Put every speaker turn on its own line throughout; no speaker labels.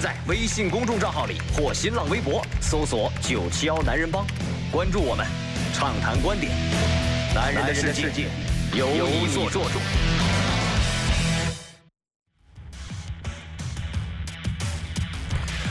在微信公众账号里或新浪微博搜索“九七幺男人帮”，关注我们，畅谈观点。男人的世界由你做主。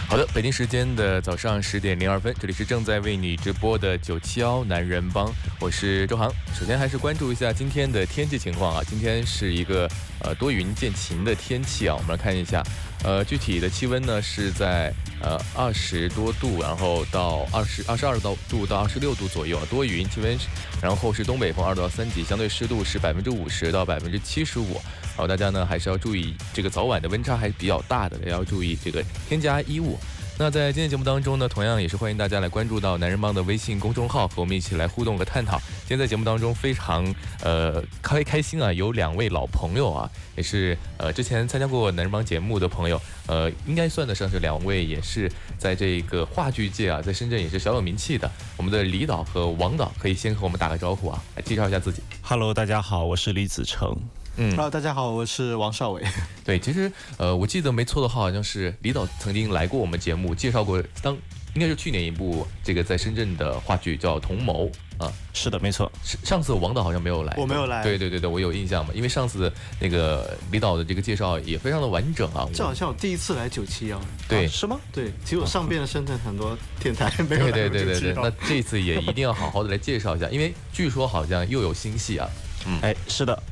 好的，北京时间的早上十点零二分，这里是正在为你直播的九七幺男人帮，我是周航。首先还是关注一下今天的天气情况啊，今天是一个呃多云见晴的天气啊，我们来看一下，呃具体的气温呢是在呃二十多度，然后到二十二十二到度到二十六度左右啊，多云气温，然后是东北风二到三级，相对湿度是百分之五十到百分之七十五。好，大家呢还是要注意这个早晚的温差还是比较大的，也要注意这个添加衣物。那在今天节目当中呢，同样也是欢迎大家来关注到男人帮的微信公众号，和我们一起来互动和探讨。今天在节目当中非常呃开开心啊，有两位老朋友啊，也是呃之前参加过男人帮节目的朋友，呃应该算得上是两位，也是在这个话剧界啊，在深圳也是小有名气的。我们的李导和王导可以先和我们打个招呼啊，来介绍一下自己。
Hello，大家好，我是李子成。
嗯
，Hello，大家好，我是王少伟。
对，其实呃，我记得没错的话，好像是李导曾经来过我们节目，介绍过当应该是去年一部这个在深圳的话剧叫《同谋》啊。
是的，没错。
是上次王导好像没有来，
我没有来
对对对对，我有印象嘛，因为上次那个李导的这个介绍也非常的完整啊。
这好像我第一次来九七幺。
对
是吗？
对，其实我上遍了深圳很多电台，没有
对
来过
对对对对
，971
那这次也一定要好好的来介绍一下，因为据说好像又有新戏啊。
嗯哎，是的。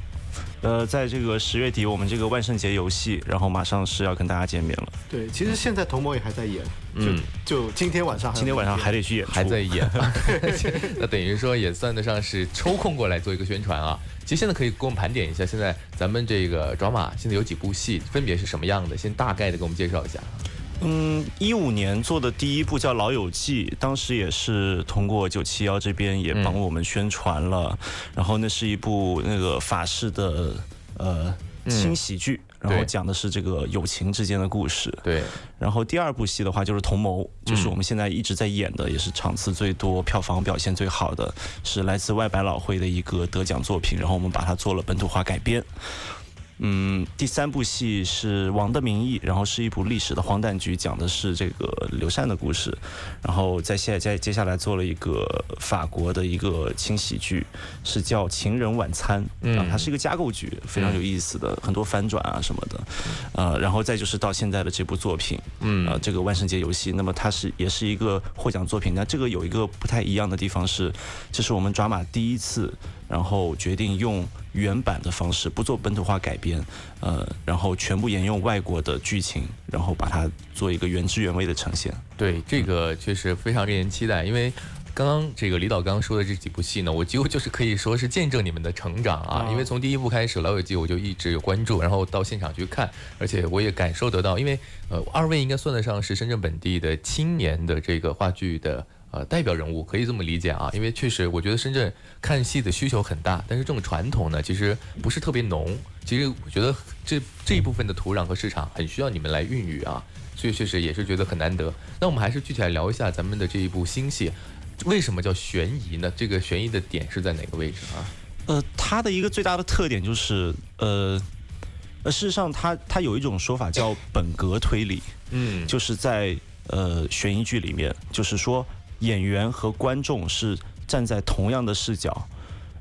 呃，在这个十月底，我们这个万圣节游戏，然后马上是要跟大家见面了。
对，其实现在童谋也还在演，
嗯
就就今天晚上还
今天晚上还得去演，
还在演，那等于说也算得上是抽空过来做一个宣传啊。其实现在可以给我们盘点一下，现在咱们这个 drama 现在有几部戏，分别是什么样的？先大概的给我们介绍一下。
嗯，一五年做的第一部叫《老友记》，当时也是通过九七幺这边也帮我们宣传了。然后那是一部那个法式的呃轻喜剧，然后讲的是这个友情之间的故事。
对，
然后第二部戏的话就是《同谋》，就是我们现在一直在演的，也是场次最多、票房表现最好的，是来自外百老汇的一个得奖作品。然后我们把它做了本土化改编。嗯，第三部戏是《王的名义》，然后是一部历史的荒诞剧，讲的是这个刘禅的故事。然后在现在接下来做了一个法国的一个轻喜剧，是叫《情人晚餐》，
嗯
啊，它是一个架构剧，非常有意思的，很多反转啊什么的。呃，然后再就是到现在的这部作品，
嗯
呃，这个万圣节游戏，那么它是也是一个获奖作品。那这个有一个不太一样的地方是，这是我们抓马第一次，然后决定用原版的方式，不做本土化改编，呃，然后全部沿用外国的剧情，然后把它做一个原汁原味的呈现。
对，这个确实非常令人期待，因为。刚刚这个李导刚刚说的这几部戏呢，我几乎就是可以说是见证你们的成长啊！
哦
因为从第一部开始《老友记》我就一直有关注，然后到现场去看，而且我也感受得到，因为呃，二位应该算得上是深圳本地的青年的这个话剧的呃代表人物，可以这么理解啊。因为确实，我觉得深圳看戏的需求很大，但是这种传统呢，其实不是特别浓。其实我觉得这这一部分的土壤和市场很需要你们来孕育啊，所以确实也是觉得很难得。那我们还是具体来聊一下咱们的这一部新戏，为什么叫悬疑呢？这个悬疑的点是在哪个位置啊？
呃，它的一个最大的特点就是，呃，呃，事实上它它有一种说法叫本格推理，
嗯
就是在呃悬疑剧里面，就是说演员和观众是站在同样的视角。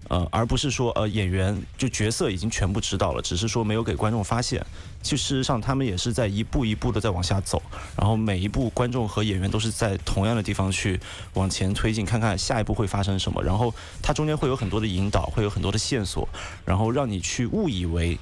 呃，而不是说呃演员就角色已经全部知道了，只是说没有给观众发现。就事实上，他们也是在一步一步的在往下走，然后每一步观众和演员都是在同样的地方去往前推进，看看下一步会发生什么。然后它中间会有很多的引导，会有很多的线索，然后让你去误以为，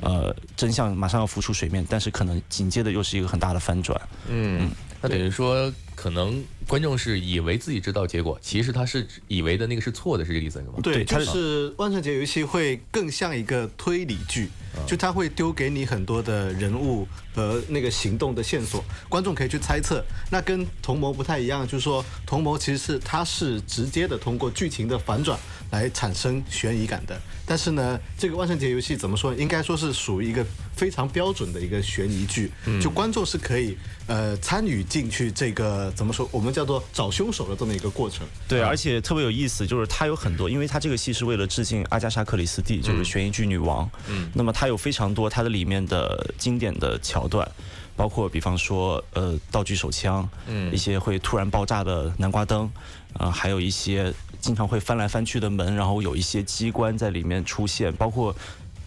呃，真相马上要浮出水面，但是可能紧接着又是一个很大的翻转。
嗯，那等于说可能观众是以为自己知道结果，其实他是以为的那个是错的，是这个意思是吗？
对，
它
就是万圣节游戏会更像一个推理剧，就他会丢给你很多的人物和那个行动的线索，观众可以去猜测。那跟同谋不太一样，就是说同谋其实是它是直接的通过剧情的反转来产生悬疑感的。但是呢，这个万圣节游戏怎么说？应该说是属于一个非常标准的一个悬疑剧，就观众是可以呃参与进去这个怎么说？我们叫做找凶手的这么一个过程。
对，而且特别有意思，就是它有很多，因为它这个戏是为了致敬阿加莎·克里斯蒂，就是悬疑剧女王。嗯，那么它有非常多它的里面的经典的桥段，包括比方说呃道具手枪，嗯，一些会突然爆炸的南瓜灯，啊、还有一些经常会翻来翻去的门，然后有一些机关在里面出现，包括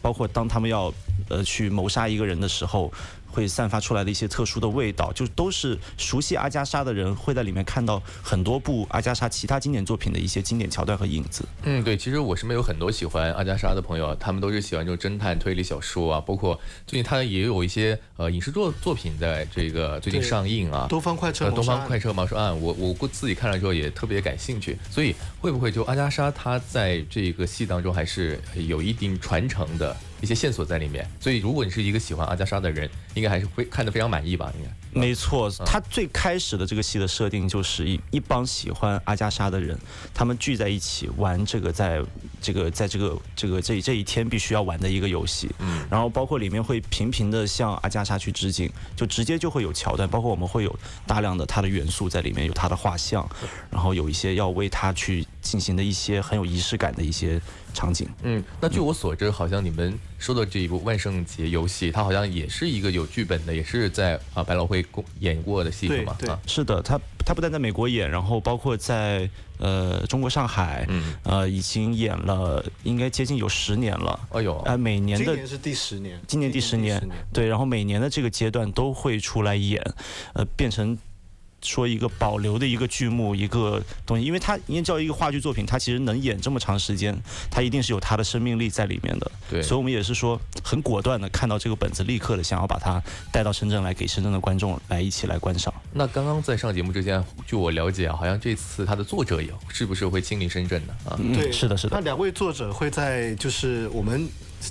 包括当他们要呃去谋杀一个人的时候。会散发出来的一些特殊的味道，就都是熟悉阿加莎的人会在里面看到很多部阿加莎其他经典作品的一些经典桥段和影子。
嗯，对，其实我身边有很多喜欢阿加莎的朋友，他们都是喜欢这种侦探推理小说啊，包括最近他也有一些呃影视作作品在这个最近上映啊。
东方快车
东方快车谋杀案，我我过自己看了之后也特别感兴趣，所以会不会就阿加莎她在这个戏当中还是有一定传承的一些线索在里面？所以如果你是一个喜欢阿加莎的人，应该还是会看得非常满意吧？应该。
没错，他最开始的这个戏的设定就是一一帮喜欢阿加莎的人，他们聚在一起玩这个在这个在这个这个这这一天必须要玩的一个游戏。嗯，然后包括里面会频频的向阿加莎去致敬，就直接就会有桥段，包括我们会有大量的他的元素在里面，有他的画像，然后有一些要为他去进行的一些很有仪式感的一些场景。
嗯，那据我所知，好像你们说的这一部万圣节游戏，它好像也是一个有剧本的，也是在啊百老汇公演过的戏是吗？
对
是的，他他不但在美国演，然后包括在呃中国上海，
嗯
呃已经演了应该接近有十年了。
哎呦，
呃，每年的
今年是第十年，
今年第十年，对，然后每年的这个阶段都会出来演，呃，变成。说一个保留的一个剧目，一个东西，因为它因为叫一个话剧作品，它其实能演这么长时间，它一定是有它的生命力在里面的。
对
所以我们也是说很果断的看到这个本子，立刻的想要把它带到深圳来，给深圳的观众来一起来观赏。
那刚刚在上节目之前，据我了解啊，好像这次它的作者也是不是会亲临深圳的啊？
嗯
对，
是的，是的
那。两位作者会在就是我们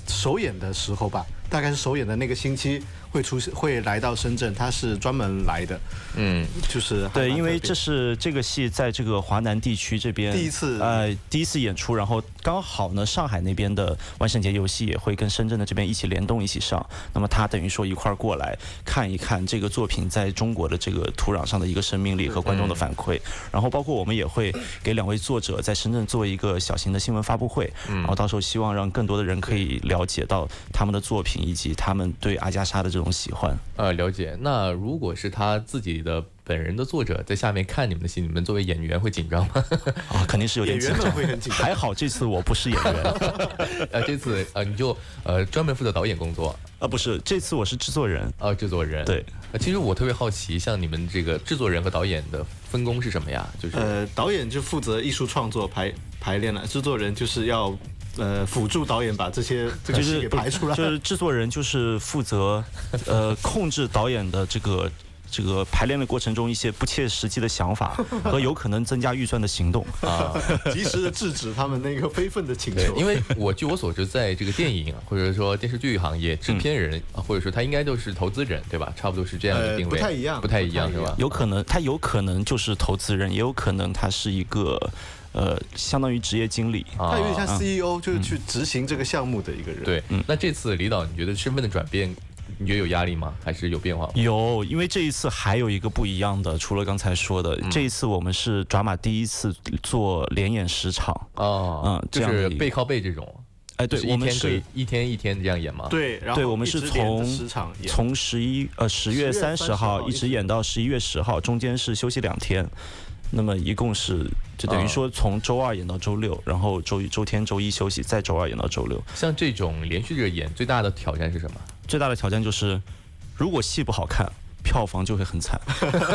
首演的时候吧，大概是首演的那个星期会出现，会来到深圳，他是专门来的，
嗯，
就是
对，因为这是这个戏在这个华南地区这边
第一次。
呃第一次演出，然后刚好呢上海那边的万圣节游戏也会跟深圳的这边一起联动一起上，那么他等于说一块儿过来看一看这个作品在中国的这个土壤上的一个生命力和观众的反馈，然后包括我们也会给两位作者在深圳做一个小型的新闻发布会，然后到时候希望让更多的人可以了解到他们的作品以及他们对阿加莎的这种喜欢。
呃，了解。那如果是他自己的本人的作者在下面看你们的戏，你们作为演员会紧张吗？
啊，肯定是有点
演员们
紧张。
会很紧张。
还好这次我不是演员，
呃，这次呃你就呃专门负责导演工作，
啊不是，这次我是制作人。
啊制作人。
对，
呃，其实我特别好奇，像你们这个制作人和导演的分工是什么呀？就是
呃，导演就负责艺术创作排排练了，制作人就是要呃辅助导演把这些 这个戏
就是
给排出来。
就是制作人就是负责呃 控制导演的这个。这个排练的过程中，一些不切实际的想法 和有可能增加预算的行动，
啊，
及时的制止他们那个非分的请求，。
因为我据我所知，在这个电影啊或者说电视剧行业，制片人、啊或者说他应该都是投资人，对吧？差不多是这样的
呃
定位，
不太一样
不太一样是吧？
有可能他有可能就是投资人，也有可能他是一个呃相当于职业经理。
啊
他有点像 CEO，就是去执行这个项目的一个人。，
对，那这次李导，你觉得身份的转变，你觉得有压力吗？还是有变化吗？
有，因为这一次还有一个不一样的，除了刚才说的，
嗯
这一次我们是抓马第一次做连演十场。
哦，
嗯
就
这样的一个
是背靠背这种，
哎，对我们
可以
是
一天一天这样演吗？，
对，然后
对，我们是从从十一呃十月
10月30
三十号
号
一直演到十一月十号，中间是休息两天。那么一共是就等于
啊
说从周二演到周六，然后周一周天周一休息，再周二演到周六。
像这种连续着演，最大的挑战是什么？
最大的挑战就是，如果戏不好看，票房就会很惨；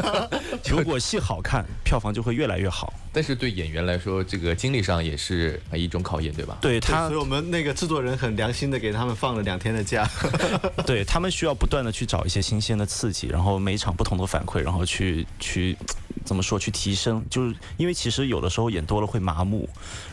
如果戏好看，票房就会越来越好。
但是对演员来说，这个精力上也是啊一种考验，对吧？
对
对他
所以，我们那个制作人很良心的给他们放了两天的假。
对他们需要不断的去找一些新鲜的刺激，然后每一场不同的反馈，然后去去怎么说去提升，就是因为其实有的时候演多了会麻木，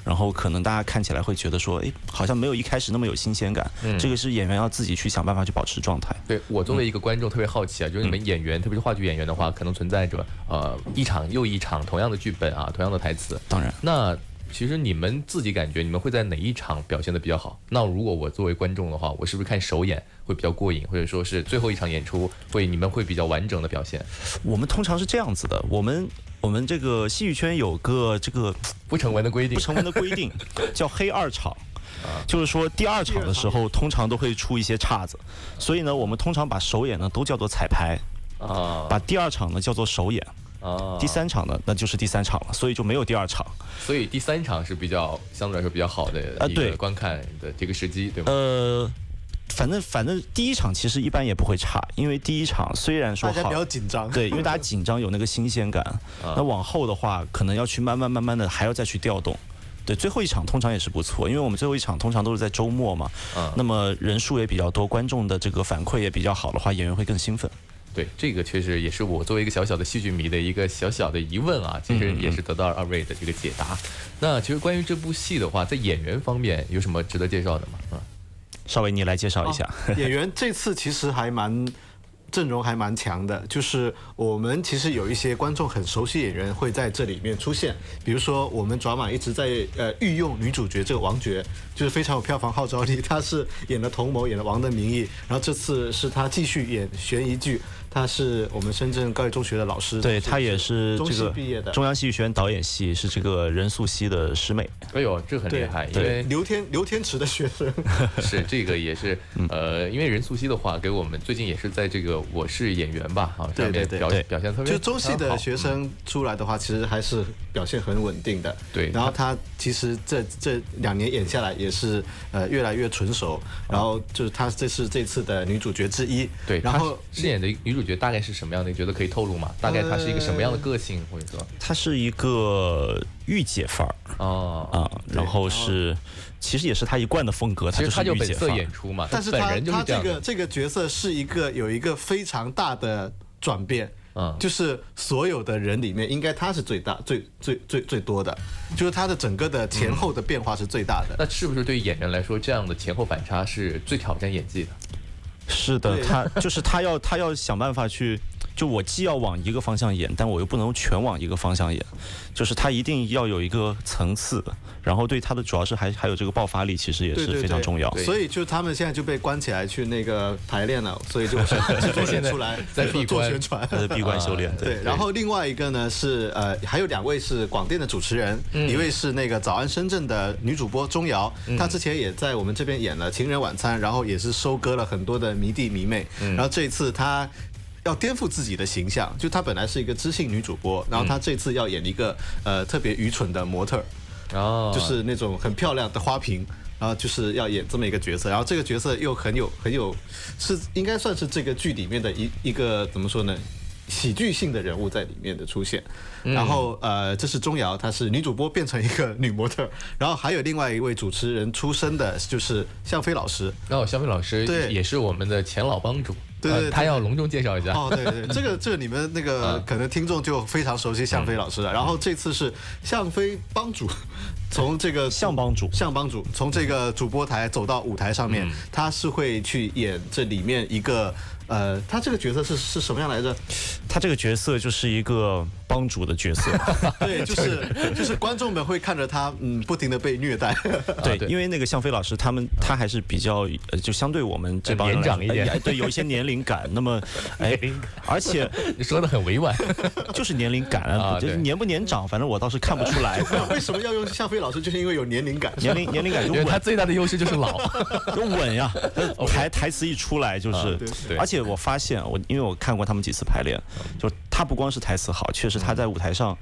然后可能大家看起来会觉得说，哎，好像没有一开始那么有新鲜感。
嗯
这个是演员要自己去想办法去保持状态。
对我作为一个观众特别好奇啊，就是你们演员，特别是话剧演员的话，可能存在着呃一场又一场同样的剧本啊，同样的台词。
当然，
那其实你们自己感觉你们会在哪一场表现的比较好？那如果我作为观众的话，我是不是看首演会比较过瘾，或者说是最后一场演出会你们会比较完整的表现？
我们通常是这样子的，我们我们这个戏剧圈有个这个
不成文的规定
不成文的规定，叫黑二场。就是说，第二场的时候，通常都会出一些岔子，所以呢，我们通常把首演呢都叫做彩排，
啊
把第二场呢叫做首演，
啊，
第三场呢那就是第三场了，所以就没有第二场。
所以第三场是比较相对来说比较好的一个
啊对
观看的这个时机，对吗？
呃，反正反正第一场其实一般也不会差，因为第一场虽然说好
大家比较紧张。
对，因为大家紧张有那个新鲜感，
啊
那往后的话可能要去慢慢慢慢的还要再去调动。对，最后一场通常也是不错，因为我们最后一场通常都是在周末嘛，
啊
那么人数也比较多，观众的这个反馈也比较好的话，演员会更兴奋。
对，这个确实也是我作为一个小小的戏剧迷的一个小小的疑问啊，其实也是得到了二位的这个解答。那其实关于这部戏的话，在演员方面有什么值得介绍的吗？啊，
稍微你来介绍一下。
演员这次其实还蛮阵容还蛮强的，就是我们其实有一些观众很熟悉演员会在这里面出现，比如说我们爪马一直在呃御用女主角这个王珏，就是非常有票房号召力，她是演了同谋，演了《王的名义》，然后这次是她继续演悬疑剧，她是我们深圳高级中学的老师，
对他也是
中
这个
戏毕业的。
中央戏剧学院导演系，是这个任素汐的师妹。
哎呦，这很厉害，因
对
为
刘天刘天池的学生，
是这个也是
嗯
呃，因为任素汐的话，给我们最近也是在这个《我是演员》吧，啊，
对
上面表
对对
对
表现特别
就中戏的学生出来的话，其实还是表现很稳定的。
对
然后他其实这这两年演下来也是呃越来越纯熟，然后就是她这是这次的女主角之一。
对，
然后
饰演的女主角大概是什么样的？你觉得可以透露吗？大概他是一个什么样的个性，或者说
他是一个御姐范儿
哦，
啊，然后是，其实也是他一贯的风格，
他就
是
她就本色
御姐范儿
演出嘛，
但是他他这
人就是这样的。
个这个角色是一个有一个非常大的转变。
嗯
就是所有的人里面，应该他是最大、最最最最多的，就是他的整个的前后的变化是最大的。
那是不是对于演员来说，这样的前后反差是最挑战演技的？
是的，他就是他要他要想办法去，就我既要往一个方向演，但我又不能全往一个方向演，就是他一定要有一个层次，然后对他的主要是还还有这个爆发力，其实也是非常重要。
对
所以就他们现在就被关起来去那个排练了，所以就制作人出来
在闭关
做宣传。
他的闭关修炼，
对，然后另外一个呢是呃，还有两位是广电的主持人，一位是那个早安深圳的女主播钟瑶，她之前也在我们这边演了《情人晚餐》，然后也是收割了很多的迷弟迷妹，然后这一次她。要颠覆自己的形象，就她本来是一个知性女主播，然后她这次要演一个呃特别愚蠢的模特儿，
哦，
就是那种很漂亮的花瓶，然后就是要演这么一个角色，然后这个角色又很有很有，是应该算是这个剧里面的一一个怎么说呢？喜剧性的人物在里面的出现，然后呃，这是钟瑶，她是女主播变成一个女模特，然后还有另外一位主持人出身的，就是向飞老师。
然后肖飞老师
对。
也是我们的前老帮主，呃
对对
他要隆重介绍一下。
哦，对对，这个这个你们那个
啊
可能听众就非常熟悉向飞老师了。然后这次是向飞帮主，从这个
向帮主
向帮主从这个主播台走到舞台上面，他是会去演这里面一个呃，他这个角色是是什么样来着？
他这个角色就是一个帮主的角色，
对，就是 就是观众们会看着他嗯不停的被虐待。
对，因为那个向飞老师他们他还是比较呃，就相对我们这帮人
年长一点
哎对，有一些年龄感。那么，哎，而且
你说的很委婉，
就是年龄感
啊
啊，就是年不年长，反正我倒是看不出来。
为什么要用向飞老师？就是因为有年龄感。
年龄年龄感就
因为他最大的优势就是老。
就稳呀，台台词一出来就是
啊对，
而且我发现我因为我看过他们几次排练，就他不光是台词好，确实他在舞台上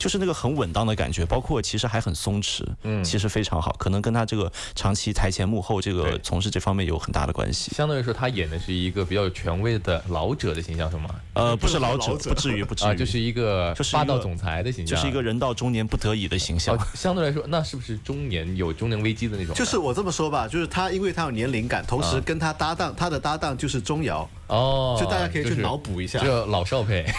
就是那个很稳当的感觉，包括其实还很松弛，
嗯
其实非常好，可能跟他这个长期台前幕后这个从事这方面有很大的关系。
相对来说，他演的是一个比较有权威的老者的形象，是吗？
呃，不是老者，不至于，不至
啊，
于，
就是一个
就是一个
霸道总裁的形象，
就是一个人到中年不得已的形象
哦。相对来说，那是不是中年有中年危机的那种？
就是我这么说吧，就是他，因为他有年龄感，同时
啊
跟他搭档，他的搭档就是钟瑶，
哦，
就大家可以去脑补一下。
这老少配。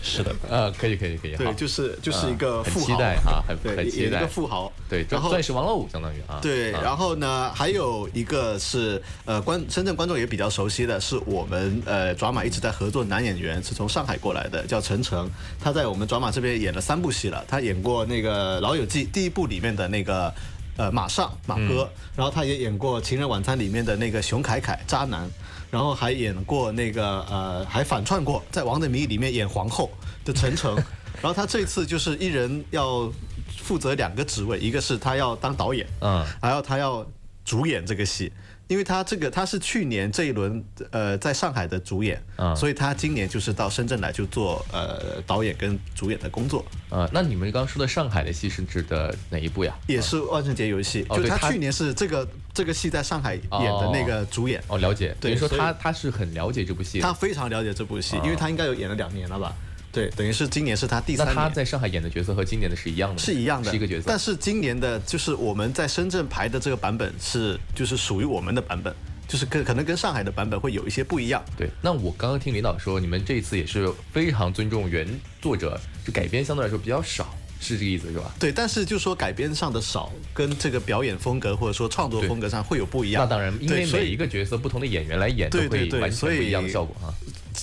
是的，
呃，可以可以可以，
对，就是就是一个富豪，
期待哈很期待。
个富豪，
对，这
然后
钻石王老五相当于啊。
对，
啊。
然后呢，还有一个是呃，观深圳观众也比较熟悉的是我们呃爪马一直在合作男演员，是从上海过来的，叫陈诚，他在我们爪马这边演了三部戏了，他演过那个《老友记》第一部里面的那个。呃，马上马哥，然后他也演过《情人晚餐》里面的那个熊凯凯渣男，然后还演过那个呃，还反串过在《王的谜》里面演皇后的陈诚，然后他这次就是一人要负责两个职位，一个是他要当导演，
嗯。
还有他要主演这个戏，因为他这个他是去年这一轮呃在上海的主演，
嗯
所以他今年就是到深圳来就做呃导演跟主演的工作，
呃，那你们刚刚说的上海的戏是指的哪一部呀？
也是万圣节游戏，
哦
就他去年是这个这个戏在上海演的那个主演，
哦，了解。等于说他他是很了解这部戏。
他非常了解这部戏，
哦
因为他应该有演了两年了吧。对，等于是今年是他第三年。
他在上海演的角色和今年的是一样的？
是一样的，
是一个角色。
但是今年的就是我们在深圳排的这个版本是就是属于我们的版本，就是跟可能跟上海的版本会有一些不一样。
对，那我刚刚听领导说，你们这一次也是非常尊重原作者，就改编相对来说比较少，是这个意思是吧？
对，但是就说改编上的少，跟这个表演风格或者说创作风格上会有不一样。
那当然，因为每一个角色不同的演员来演，都
对对
会完全不一样的效果啊。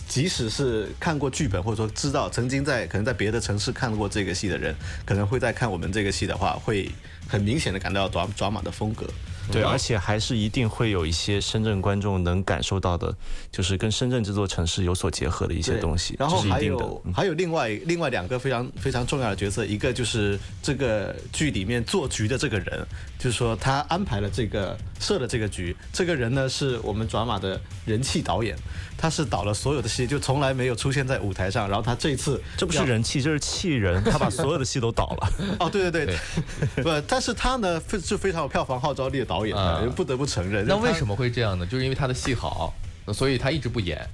即使是看过剧本或者说知道曾经在可能在别的城市看过这个戏的人，可能会在看我们这个戏的话，会很明显的感到抓抓马的风格。
对，而且还是一定会有一些深圳观众能感受到的，就是跟深圳这座城市有所结合的一些东西，
然后还有。还有另外另外两个非常非常重要的角色，一个就是这个剧里面做局的这个人，就是说他安排了这个设了这个局，这个人呢是我们转马的人气导演，他是导了所有的戏，就从来没有出现在舞台上，然后他这一次
这不是人气，这是气人。他把所有的戏都导了。
哦，对对对，不，但是他呢非是非常有票房号召力的导演
啊
的，不得不承认。
那为什么会这样呢？就是因为他的戏好，所以他一直不演。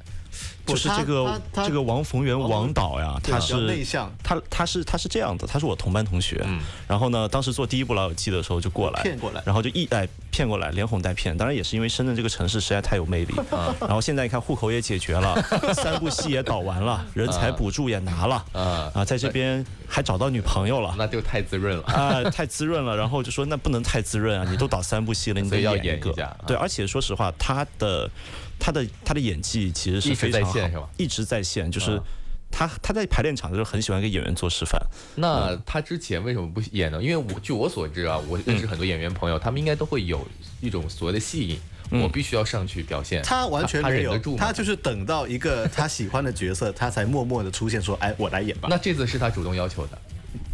就是这个这个王逢源王导呀，他是
内向
他他是他是这样的，他是我同班同学，
嗯
然后呢，当时做第一部《老友记》的时候就过来
骗过来
然后就一哎骗过来，连哄带骗，当然也是因为深圳这个城市实在太有魅力，
啊
然后现在一看户口也解决了，三部戏也导完了，人才补助也拿了，
啊
啊，在这边还找到女朋友了。
那就太滋润了。
啊，太滋润了，然后就说那不能太滋润啊！你都导三部戏了，你得
要
演一个
演一下啊。
对，而且说实话，他的他的他的演技其实是非常好，
在线是吧
一直在线，就是
啊
他他在排练场的时候很喜欢给演员做示范。
那他之前为什么不演呢？因为我据我所知啊，我认识很多演员朋友，他们应该都会有一种所谓的戏瘾，我必须要上去表现。
他完全没有
他忍得住，吗
他就是等到一个他喜欢的角色，他才默默的出现，说：“哎，我来演吧。”
那这次是他主动要求的，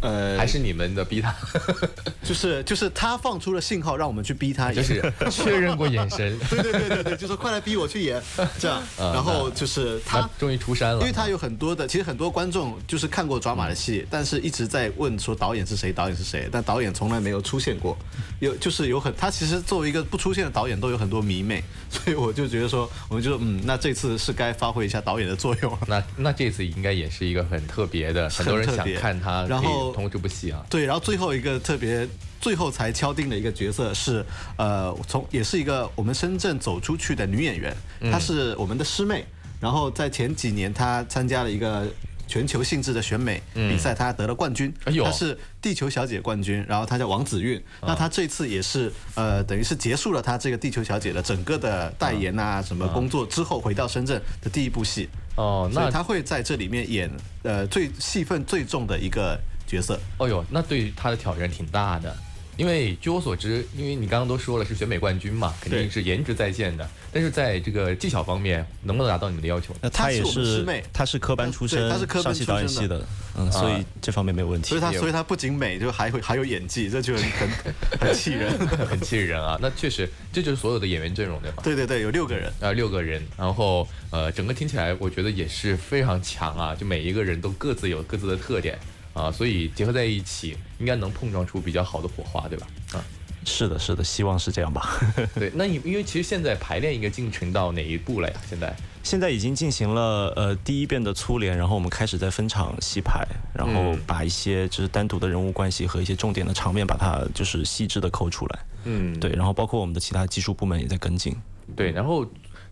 呃，
还是你们的逼他？
就是就是他放出了信号，让我们去逼他演，
就是确认过眼神，
对对对对对，就说快来逼我去演这样，然后就是他
他终于出山了。
因为他有很多的，其实很多观众就是看过抓马的戏，但是一直在问说导演是谁，导演是谁，但导演从来没有出现过。有就是有很，他其实作为一个不出现的导演，都有很多迷妹，所以我就觉得说，我们就嗯，那这次是该发挥一下导演的作用了。
那那这次应该也是一个很特别的，很多人想看他
然后
通过这部戏啊。
对，然后最后一个特别，最后才敲定的一个角色是，呃，从也是一个我们深圳走出去的女演员，
嗯
她是我们的师妹，然后在前几年她参加了一个。全球性质的选美比赛，她得了冠军。她是地球小姐冠军，然后她叫王子韵。那她这次也是呃，等于是结束了她这个地球小姐的整个的代言啊什么工作之后，回到深圳的第一部戏。
哦，那
所以她会在这里面演呃最戏份最重的一个角色。
哦呦，那对他的挑战挺大的。因为据我所知，因为你刚刚都说了是选美冠军嘛，肯定是颜值在线的。但是在这个技巧方面，能不能达到你们的要求？
那他也是
师妹
他是科班出身，
对她是科班
上戏导演
出身的
系的，嗯，所以这方面没有问题
所以。他所以他不仅美，就还会还有演技，这就很很 很气人。
很气人啊！那确实，这就是所有的演员阵容对吧？
对对对，有六个人。
呃，六个人，然后呃，整个听起来我觉得也是非常强啊，就每一个人都各自有各自的特点啊，所以结合在一起，应该能碰撞出比较好的火花，对吧？啊，
是的，是的，希望是这样吧。
对，那你因为其实现在排练应该进程到哪一步了呀？现在
现在已经进行了呃第一遍的粗联，然后我们开始在分场细排，然后
嗯
把一些就是单独的人物关系和一些重点的场面，把它就是细致的抠出来。
嗯，
对，然后包括我们的其他技术部门也在跟进。
对，然后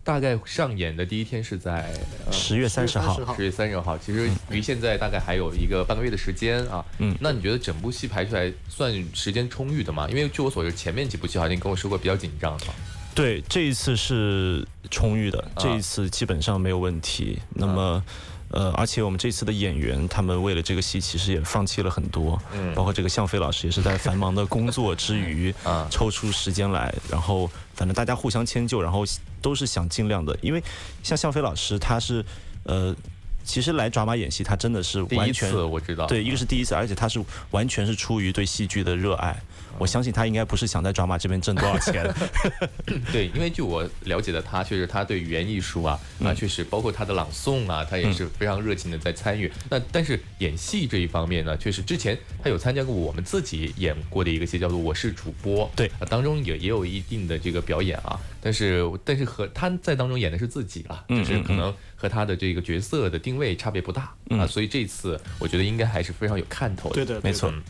大概上演的第一天是在呃
十月三十号
10月30，号
十月三十号，其实离现在大概还有一个半个月的时间啊。
嗯
那你觉得整部戏排出来算时间充裕的吗？因为据我所知，前面几部戏好像你跟我说过比较紧张哈。
对，这一次是充裕的，
啊
这一次基本上没有问题。那么，呃，而且我们这次的演员，他们为了这个戏，其实也放弃了很多，
嗯
包括这个向飞老师也是在繁忙的工作之余
啊
抽出时间来，然后反正大家互相迁就，然后都是想尽量的，因为像向飞老师他是，呃，其实来抓马演戏，他真的是
第一
完全
次我知道，
对，一个是第一次，而且他是完全是出于对戏剧的热爱。我相信他应该不是想在抓马这边挣多少钱。
对，因为据我了解的他，确实他对语言艺术啊啊，确实包括他的朗诵啊，他也是非常热情的在参与。那但是演戏这一方面呢，确实之前他有参加过我们自己演过的一个戏，叫做《我是主播》，
对
啊，当中也也有一定的这个表演啊。但是但是和他在当中演的是自己了，
嗯
就是可能和他的这个角色的定位差别不大啊，所以这次我觉得应该还是非常有看头的。
对的，
没错
嗯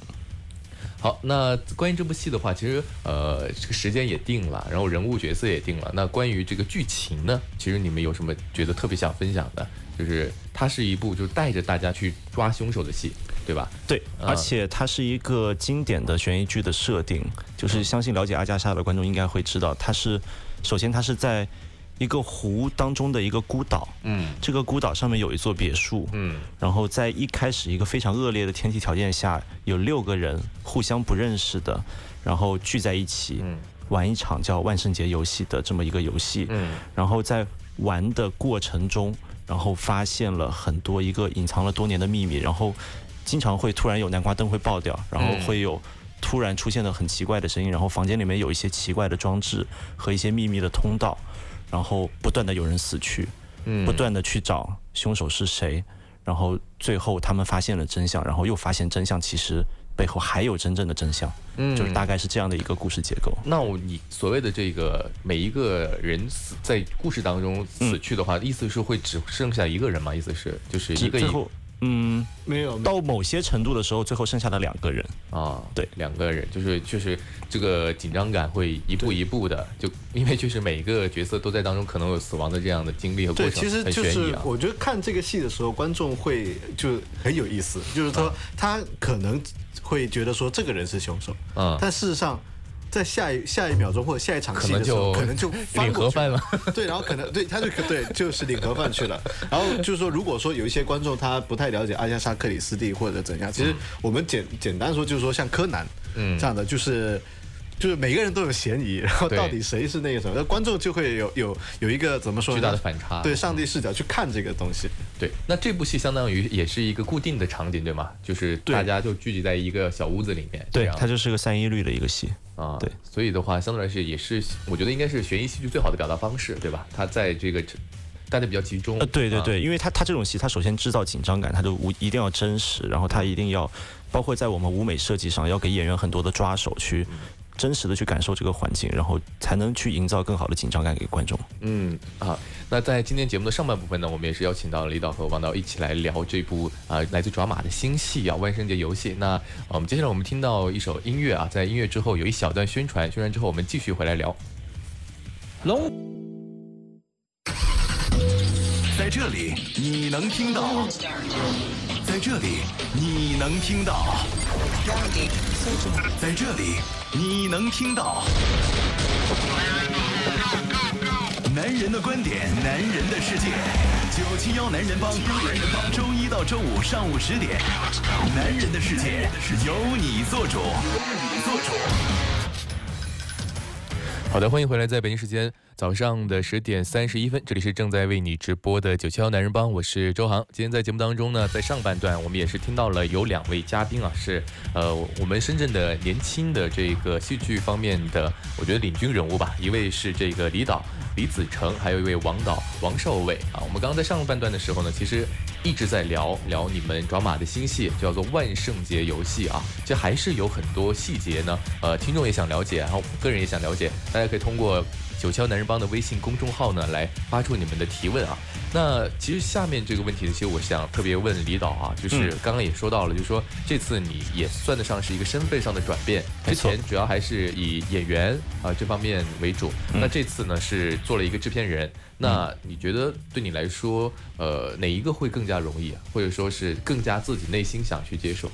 好，那关于这部戏的话，其实呃，这个时间也定了，然后人物角色也定了。那关于这个剧情呢，其实你们有什么觉得特别想分享的？就是它是一部就是带着大家去抓凶手的戏，对吧？
对，
啊
而且它是一个经典的悬疑剧的设定，就是相信了解阿加莎的观众应该会知道，它是首先它是在一个湖当中的一个孤岛，
嗯。
这个孤岛上面有一座别墅，
嗯。
然后在一开始一个非常恶劣的天气条件下，有六个人互相不认识的，然后聚在一起
嗯。
玩一场叫万圣节游戏的这么一个游戏，
嗯。
然后在玩的过程中，然后发现了很多一个隐藏了多年的秘密，然后经常会突然有南瓜灯会爆掉，然后会有突然出现的很奇怪的声音，然后房间里面有一些奇怪的装置和一些秘密的通道，然后不断的有人死去，
嗯
不断的去找凶手是谁，然后最后他们发现了真相，然后又发现真相其实背后还有真正的真相，
嗯
就是大概是这样的一个故事结构。
那我你所谓的这个每一个人死在故事当中死去的话，意思是会只剩下一个人吗？意思是就是一个一
最后，嗯，
没有，
到某些程度的时候，最后剩下的两个人。
啊，
对
两个人就是就是这个紧张感会一步一步的，就因为就是每一个角色都在当中可能有死亡的这样的经历和过
对，
程，
其实
很
就是
悬疑啊。
我觉得看这个戏的时候，观众会就很有意思，就是说他可能会觉得说这个人是凶手，
嗯
但事实上。在下一下一秒钟或者下一场戏的时候，
可能就 领盒饭了。
对，然后可能对他就对就是领盒饭去了。然后就是说，如果说有一些观众他不太了解阿加莎克里斯蒂或者怎样，其实我们简简单说就是说像柯南，
嗯
这样的就是。就是每个人都有嫌疑，然后到底谁是那个什么，那观众就会有有有一个怎么说
巨大的反差
对上帝视角去看这个东西。
对，那这部戏相当于也是一个固定的场景，对吗？就是大家就聚集在一个小屋子里面，
对，它就是个三一律的一个戏。
啊，
对，
所以的话，相对来说也是，我觉得应该是悬疑戏剧最好的表达方式，对吧？它在这个大家比较集中，
呃，对对
啊
对，因为它它这种戏，它首先制造紧张感，它就无一定要真实，然后它一定要包括在我们舞美设计上，要给演员很多的抓手去。真实的去感受这个环境，然后才能去营造更好的紧张感给观众。
嗯啊，那在今天节目的上半部分呢，我们也是邀请到了李导和王导一起来聊这部啊、来自爪马的新戏啊《万圣节游戏》。那、啊我们接下来我们听到一首音乐啊，在音乐之后有一小段宣传，宣传之后我们继续回来聊。
龙，在这里你能听到，在这里你能听到，在这里你能听到。男人的观点，男人的世界。九七幺男人帮，男人帮，周一到周五上午十点，男人的世界由你做主，由你做主。
好的，欢迎回来，在北京时间早上的十点三十一分，这里是正在为你直播的九七幺男人帮，我是周航。今天在节目当中呢，在上半段我们也是听到了有两位嘉宾啊，是呃我们深圳的年轻的这个戏剧方面的，我觉得领军人物吧，一位是这个李导李子成，还有一位王导王少伟啊。我们刚刚在上半段的时候呢，其实一直在聊聊你们抓马的新戏，叫做《万圣节游戏》啊，这还是有很多细节呢，呃，听众也想了解，然后我个人也想了解，大家可以通过九霄男人帮的微信公众号呢来发出你们的提问啊。那其实下面这个问题呢，其实我想特别问李导啊，就是刚刚也说到了，就是说这次你也算得上是一个身份上的转变，之前主要还是以演员啊这方面为主，那这次呢是做了一个制片人。那你觉得对你来说，呃，哪一个会更加容易啊？或者说是更加自己内心想去接受？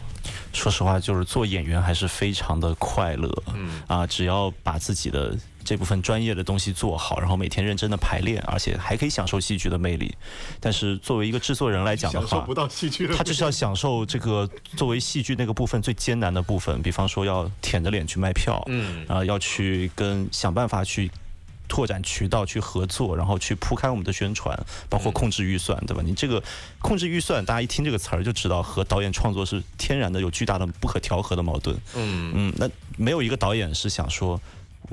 说实话，就是做演员还是非常的快乐。嗯啊，只要把自己的这部分专业的东西做好，然后每天认真的排练，而且还可以享受戏剧的魅力。但是作为一个制作人来讲的话
享受不，到戏剧的，
他就是要享受这个作为戏剧那个部分最艰难的部分，比方说要舔着脸去卖票，
嗯
然后要去跟想办法去。拓展渠道去合作，然后去铺开我们的宣传，包括控制预算，对吧？你这个控制预算，大家一听这个词儿就知道和导演创作是天然的有巨大的不可调和的矛盾。
嗯
嗯，那没有一个导演是想说，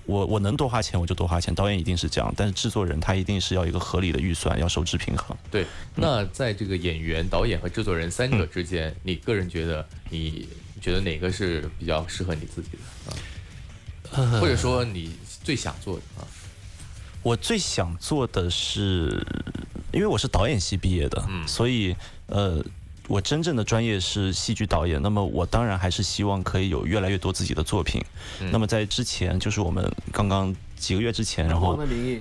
我我能多花钱我就多花钱，导演一定是这样，但是制作人他一定是要一个合理的预算，要收支平衡。
对，那在这个演员、导演和制作人三者之间，你个人觉得，你觉得哪个是比较适合你自己的啊？或者说你最想做的啊？
我最想做的是，因为我是导演系毕业的，
嗯
所以呃，我真正的专业是戏剧导演。那么我当然还是希望可以有越来越多自己的作品。
嗯
那么在之前，就是我们刚刚几个月之前，然后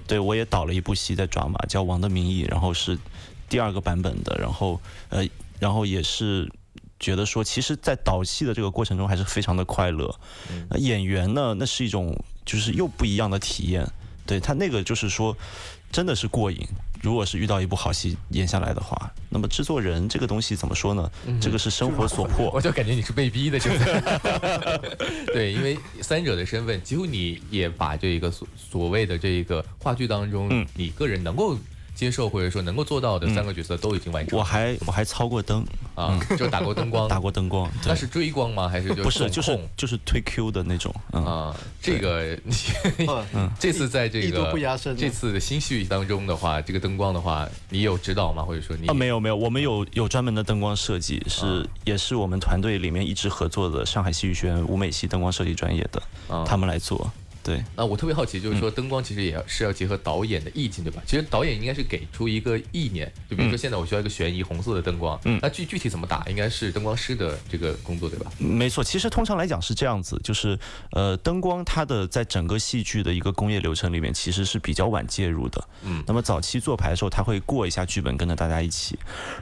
对我也导了一部戏在抓马，叫《王的名义》，然后是第二个版本的，然后呃，然后也是。觉得说，其实，在导戏的这个过程中，还是非常的快乐。那演员呢，那是一种就是又不一样的体验。对他那个就是说，真的是过瘾。如果是遇到一部好戏演下来的话，那么制作人这个东西怎么说呢？这个是生活所迫
我。就感觉你是被逼的？对，因为三者的身份，几乎你也把这个所所谓的这个话剧当中，
嗯
你个人能够接受或者说能够做到的三个角色都已经完成了。
我还我还操过灯，
啊，就打过灯光，
打过灯光，对。
那是追光吗？还是就
不是就是就是推 Q 的那种，嗯，
啊，这个你
嗯。
这次在这个
不压身
这次的新戏当中的话，这个灯光的话，你有指导吗？或者说你
啊，没有没有，我们有有专门的灯光设计，是、
啊。
也是我们团队里面一直合作的上海戏剧学院舞美系灯光设计专业的，
啊。
他们来做。对，
那我特别好奇，就是
嗯
说灯光其实也要是要结合导演的意境，对吧？其实导演应该是给出一个意念，就比如说现在我需要一个悬疑红色的灯光，
嗯
那具具体怎么打，应该是灯光师的这个工作，对吧？
没错，其实通常来讲是这样子，就是呃，灯光它的在整个戏剧的一个工业流程里面，其实是比较晚介入的。
嗯
那么早期做牌的时候，他会过一下剧本，跟着大家一起，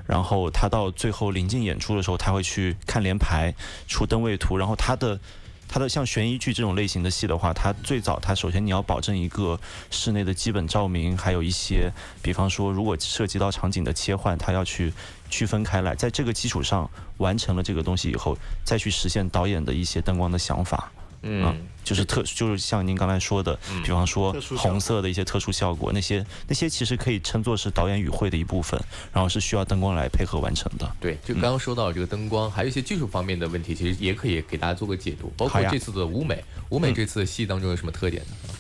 然后他到最后临近演出的时候，他会去看连排、出灯位图，然后他的。它的像悬疑剧这种类型的戏的话，它最早它首先你要保证一个室内的基本照明，还有一些，比方说如果涉及到场景的切换，它要去区分开来，在这个基础上完成了这个东西以后，再去实现导演的一些灯光的想法。
嗯。
啊，就是特就是像您刚才说的，比方说红色的一些特殊效果，那些那些其实可以称作是导演语汇的一部分，然后是需要灯光来配合完成的。
对，就刚刚说到这个灯光，还有一些技术方面的问题，其实也可以给大家做个解读，包括这次的舞美，舞美这次戏当中有什么特点呢？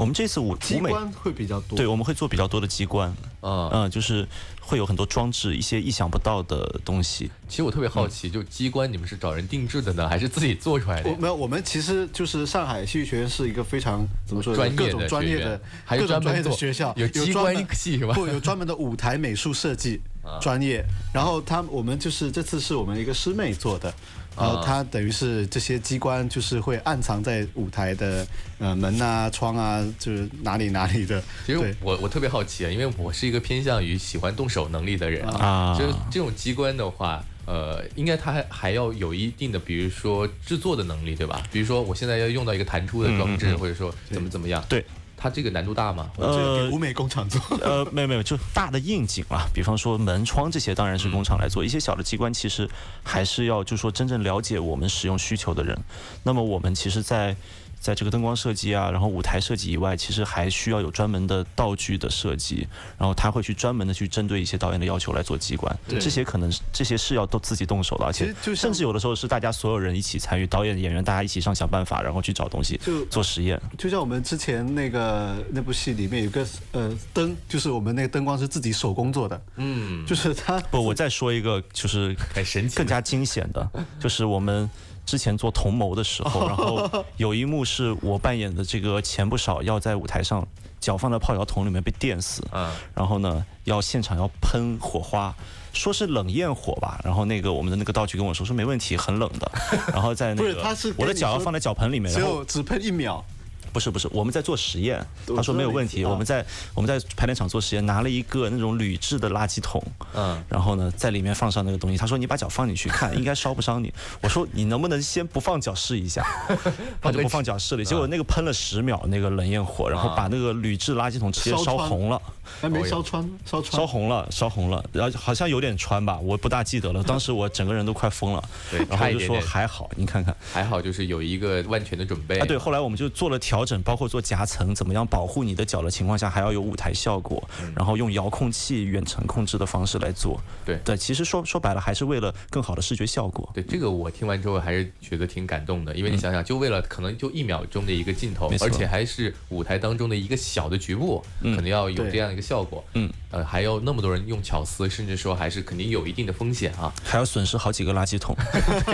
我们这次舞舞美，
机关会比较多。
对，我们会做比较多的机关，
啊，
嗯、就是会有很多装置，一些意想不到的东西。
其实我特别好奇，就机关你们是找人定制的呢，还是自己做出来的
我？没有，我们其实就是上海戏剧学院是一个非常怎么说
专业的
各种专业的
还有
各种专业的学校，
有机关系是吧
不，有专门的舞台美术设计专业。然后他我们就是这次是我们一个师妹做的，然后它等于是这些机关就是会暗藏在舞台的呃门啊、窗啊，就是哪里哪里的。
其实我我特别好奇啊，因为我是一个偏向于喜欢动手能力的人啊，
啊。
就是这种机关的话，呃，应该它还还要有一定的，比如说制作的能力，对吧？比如说我现在要用到一个弹出的装置，或者说怎么怎么样，
对，
它这个难度大吗？
这个
呃
给舞美工厂做。
呃，没有没有，就大的应景啊，比方说门窗这些，当然是工厂来做。一些小的机关，其实还是要就是说真正了解我们使用需求的人。那么我们其实在，在这个灯光设计啊，然后舞台设计以外，其实还需要有专门的道具的设计，然后他会去专门的去针对一些导演的要求来做机关。这些可能这些是要都自己动手的，而且
就
甚至有的时候是大家所有人一起参与，导演、演员大家一起上想办法，然后去找东西
就
做实验。
就像我们之前那个那部戏里面有个呃灯，就是我们那个灯光是自己手工做的，
嗯，
就是他
不，我再说一个，就是
很神奇
更加惊险的，就是我们之前做同谋的时候，然后有一幕是我扮演的这个钱不少要在舞台上脚放在泡脚桶里面被电死，
嗯，
然后呢要现场要喷火花。说是冷焰火吧，然后那个我们的那个道具跟我说说没问题，很冷的。然后在那个我的脚要放在脚盆里面，然后
只喷一秒，
不是不是，我们在做实验。他说没有问题，我们在我们在排练场做实验，拿了一个那种铝制的垃圾桶，
嗯，
然后呢在里面放上那个东西。他说你把脚放进去看，应该烧不伤你。我说你能不能先不放脚试一下？他就不放脚试了，结果那个喷了十秒那个冷焰火，然后把那个铝制垃圾桶直接烧红了。
还没烧穿，烧穿
烧。红了，烧红了，然后好像有点穿吧，我不大记得了。当时我整个人都快疯了，
对
然后就说还好，你看看
还好就是有一个万全的准备
啊。对，后来我们就做了调整，包括做夹层，怎么样保护你的脚的情况下，还要有舞台效果，然后用遥控器远程控制的方式来做。
对
对，其实说说白了，还是为了更好的视觉效果。
对这个我听完之后还是觉得挺感动的，因为你想想，就为了可能就一秒钟的一个镜头而且还是舞台当中的一个小的局部，可能要有这样一个效果，
嗯，
呃，还有那么多人用巧思，甚至说还是肯定有一定的风险啊。
还要损失好几个垃圾桶，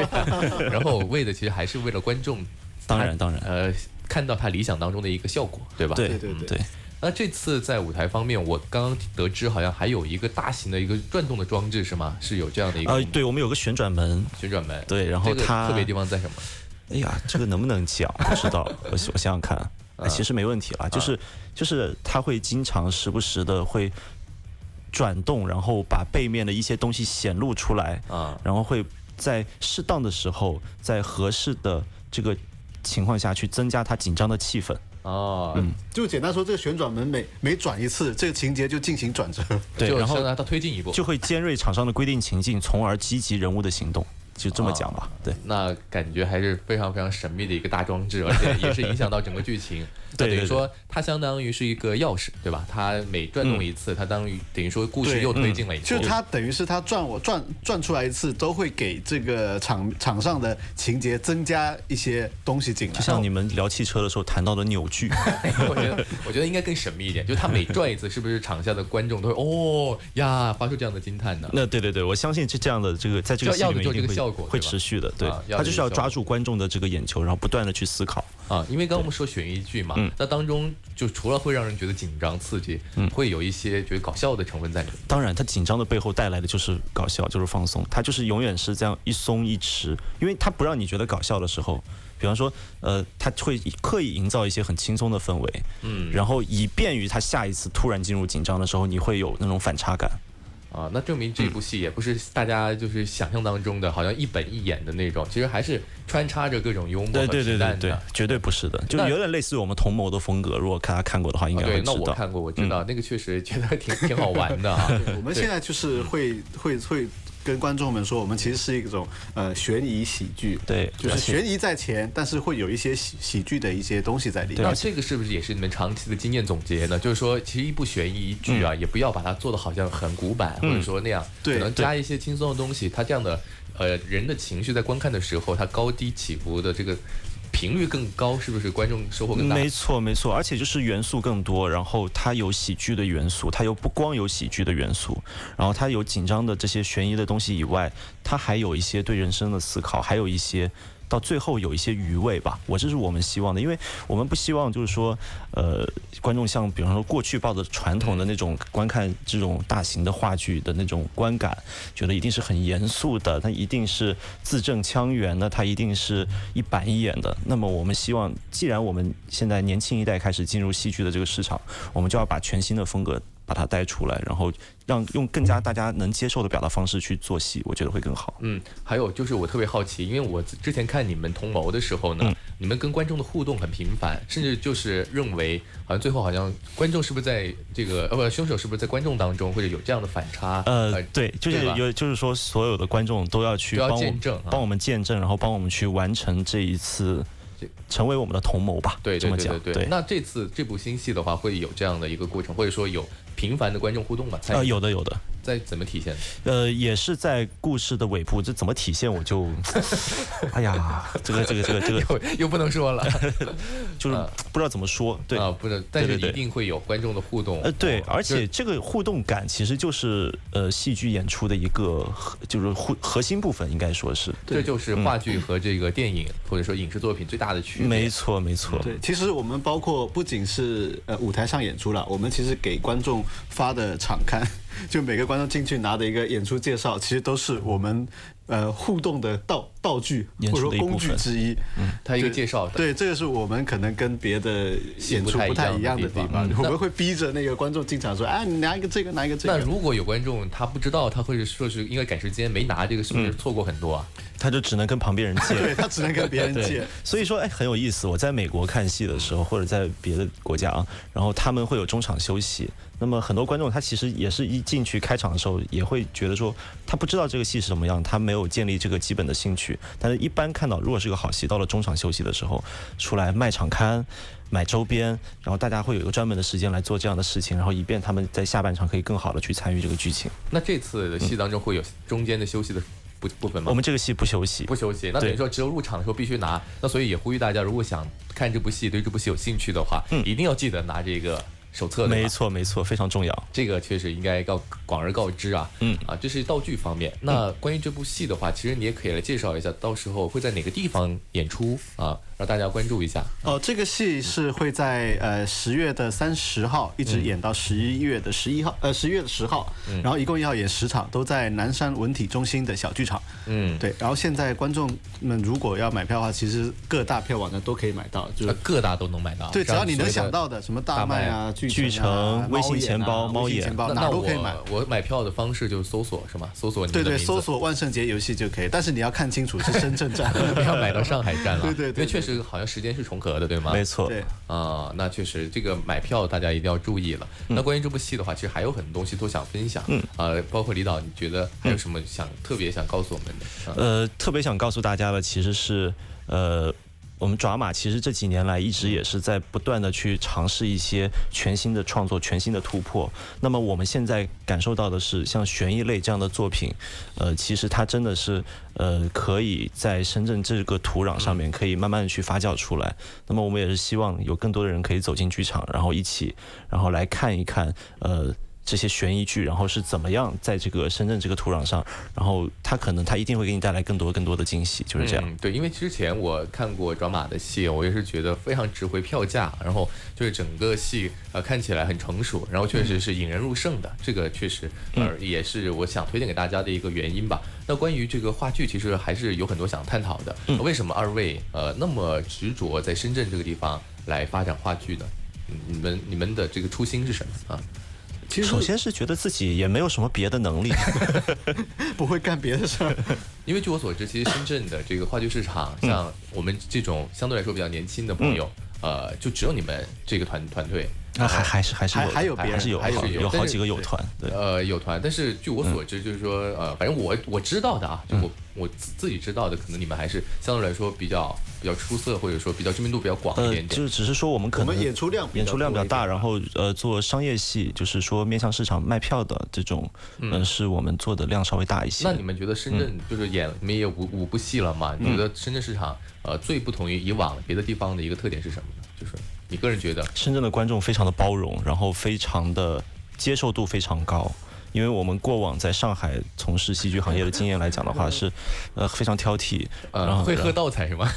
然后为的其实还是为了观众，
当然当然
呃，看到他理想当中的一个效果，对吧？
对
对对对
对，
那这次在舞台方面，我刚刚得知好像还有一个大型的一个转动的装置是吗？是有这样的一个
呃，对我们有个旋转门，
旋转门。
对然后
这个
它
特别地方在什么？
哎呀，这个能不能讲？不知道，我我想想看。哎，其实没问题了，就是就是他会经常时不时的会转动，然后把背面的一些东西显露出来，
啊
然后会在适当的时候，在合适的这个情况下去增加它紧张的气氛。
哦，
嗯
就简单说，这个旋转门每每转一次，这个情节就进行转折。
对，然后
就相当于它推进一步，
就会尖锐场上的规定情境，从而积极人物的行动，就这么讲吧。对。
那感觉还是非常非常神秘的一个大装置，而且也是影响到整个剧情。那
对对
等于说它相当于是一个钥匙，对吧？它每转动一次，它当于等于说故事又推进了一步。
就是它等于是它转我转转出来一次，都会给这个场场上的情节增加一些东西进来。
就像你们聊汽车的时候谈到的扭矩，
我觉得，我觉得应该更神秘一点，就是它每转一次，是不是场下的观众都会哦呀发出这样的惊叹呢？
那对对对，我相信这这样的这个在这个戏
要的就是这
里面一定会
效果会
持续的，对
啊，要
他就是要抓住观众的这个眼球，然后不断的去思考。
啊，因为刚刚我们说悬疑剧嘛，
嗯
那当中就除了会让人觉得紧张刺激，会有一些觉得搞笑的成分在里面。
当然，它紧张的背后带来的就是搞笑，就是放松。它就是永远是这样一松一弛，因为它不让你觉得搞笑的时候，比方说，呃，他会刻意营造一些很轻松的氛围，
嗯
然后以便于他下一次突然进入紧张的时候，你会有那种反差感。
啊，那证明这部戏也不是大家就是想象当中的，好像一本一演的那种，其实还是穿插着各种幽默和
对对对对对
平淡的。，
绝对不是的，就有点类似于我们同谋的风格。如果大家看过的话，应
啊对，
该会知道。
那我看过，我知道、那个确实觉得挺 挺好玩的啊。
我们现在就是会会会跟观众们说，我们其实是一种呃悬疑喜剧，
对
就是悬疑在前，但是会有一些喜喜剧的一些东西在里面
那。这个是不是也是你们长期的经验总结呢？就是说，其实一部悬疑剧啊，也不要把它做的好像很古板，或者说那样，
对
可能加一些轻松的东西。它这样的呃人的情绪在观看的时候，它高低起伏的这个频率更高，是不是观众收获更大？
没错，没错，而且就是元素更多，然后它有喜剧的元素，它又不光有喜剧的元素，然后它有紧张的这些悬疑的东西以外，它还有一些对人生的思考，还有一些到最后有一些余味吧。我这是我们希望的，因为我们不希望就是说，呃，观众像比方说过去抱着传统的那种观看这种大型的话剧的那种观感，觉得一定是很严肃的，它一定是字正腔圆的，它一定是一板一眼的。那么我们希望，既然我们现在年轻一代开始进入戏剧的这个市场，我们就要把全新的风格把它带出来，然后让用更加大家能接受的表达方式去做戏，我觉得会更好。
嗯，还有就是我特别好奇，因为我之前看你们同谋的时候呢，
嗯
你们跟观众的互动很频繁，甚至就是认为好像最后好像观众是不是在这个呃不凶手是不是在观众当中，或者有这样的反差？
呃，对，就是有，就是说，所有的观众都要去帮我
见证啊
帮我们见证，然后帮我们去完成这一次
这，
成为我们的同谋吧。
对
这么讲，
对对对对。那这次这部新戏的话，会有这样的一个过程，或者说有频繁的观众互动吗？参与
呃，有的有的，
在怎么体现？
呃，也是在故事的尾部，这怎么体现我就，哎呀，这个这个这个这个
又又不能说了
就是不知道怎么说，对。
啊，不是，但是一定会有观众的互动。
呃，对，
哦
而且这个互动感其实就是呃戏剧演出的一个核，就是核核心部分，应该说是。
这就是话剧和这个电影或者说影视作品最大的区别。
没错，没错。
对，其实我们包括不仅是呃舞台上演出了，我们其实给观众发的场刊，就每个观众进去拿的一个演出介绍，其实都是我们呃互动的道道具或者说工具
之一部分
之一。
它一个介绍。
对，这个是我们可能跟别的演出
不太
一
一样的地
方，
嗯
我们会逼着那个观众进场说，哎，你拿一个这个，拿一个这个。
那如果有观众他不知道，他会说是因为赶时间没拿这个，是不是错过很多啊？
他就只能跟旁边人借。
对他只能跟别人借。，
所以说哎很有意思。我在美国看戏的时候，或者在别的国家啊，然后他们会有中场休息。那么很多观众他其实也是一进去开场的时候，也会觉得说他不知道这个戏是什么样，他没有建立这个基本的兴趣。但是一般看到如果是个好戏，到了中场休息的时候，出来卖场刊。买周边，然后大家会有一个专门的时间来做这样的事情，然后以便他们在下半场可以更好的去参与这个剧情。
那这次的戏当中会有中间的休息的部部分吗？
我们这个戏不休息，
不休息，那等于说只有入场的时候必须拿。那所以也呼吁大家，如果想看这部戏，对这部戏有兴趣的话，一定要记得拿这个手册。
没错没错，非常重要。
这个确实应该告广而告之啊。
嗯
啊，这是道具方面。那关于这部戏的话，其实你也可以来介绍一下，到时候会在哪个地方演出啊，让大家关注一下。
哦，这个戏是会在呃十月的三十号一直演到十一月的十一号，呃十一月的十号，然后一共要演十场，都在南山文体中心的小剧场。
嗯，
对，然后现在观众们如果要买票的话，其实各大票网站都可以买到，就是
呃各大都能买到。
对，只要你能想到的，什么大麦啊、剧
剧
城
微信钱包猫眼
钱包哪都可以买。
我我买票的方式就是搜索是吗？搜索你
对对，
的名字
搜索万圣节游戏就可以，但是你要看清楚是深圳站。
不要买到上海站了。
对对对
因为确实好像时间是重合的，对吗？
没错，
对，
啊、那确实，这个买票大家一定要注意了。那关于这部戏的话，其实还有很多东西都想分享。嗯，呃，包括李导，你觉得还有什么想、特别想告诉我们的？啊
呃，特别想告诉大家的其实是，呃，我们爪马其实这几年来一直也是在不断的去尝试一些全新的创作、全新的突破。那么我们现在感受到的是，像悬疑类这样的作品，呃，其实它真的是呃可以在深圳这个土壤上面可以慢慢的去发酵出来。那么我们也是希望有更多的人可以走进剧场，然后一起，然后来看一看，呃。这些悬疑剧，然后是怎么样在这个深圳这个土壤上，然后它可能它一定会给你带来更多更多的惊喜，就是这样。
嗯。对，因为之前我看过转马的戏，我也是觉得非常值回票价，然后就是整个戏呃看起来很成熟，然后确实是引人入胜的，这个确实呃也是我想推荐给大家的一个原因吧。那关于这个话剧，其实还是有很多想探讨的。为什么二位呃那么执着在深圳这个地方来发展话剧呢？嗯你们你们的这个初心是什么啊？
其实
首先是觉得自己也没有什么别的能力，
不会干别的事儿。
因为据我所知，其实深圳的这个话剧市场，像我们这种相对来说比较年轻的朋友，呃，就只有你们这个团团队。
啊，还还是还是有，
还还有别人
还是有
还是有
有好几个有团，对，
呃，有团，但是据我所知，就是说，呃，反正我我知道的啊，就我我自自己知道的，可能你们还是相对来说比较比较出色，或者说比较知名度比较广一
呃，
点点。
就只是说我们可能
演出量
演出量比较大，然后呃做商业戏，就是说面向市场卖票的这种，嗯，是我们做的量稍微大一些。
那你们觉得深圳就是演你们也有五五部戏了嘛？你觉得深圳市场呃最不同于以往别的地方的一个特点是什么呢？就是你个人觉得，
深圳的观众非常的包容，然后非常的接受度非常高。因为我们过往在上海从事戏剧行业的经验来讲的话，是，呃，非常挑剔，然
呃，
后
会喝倒彩是吗？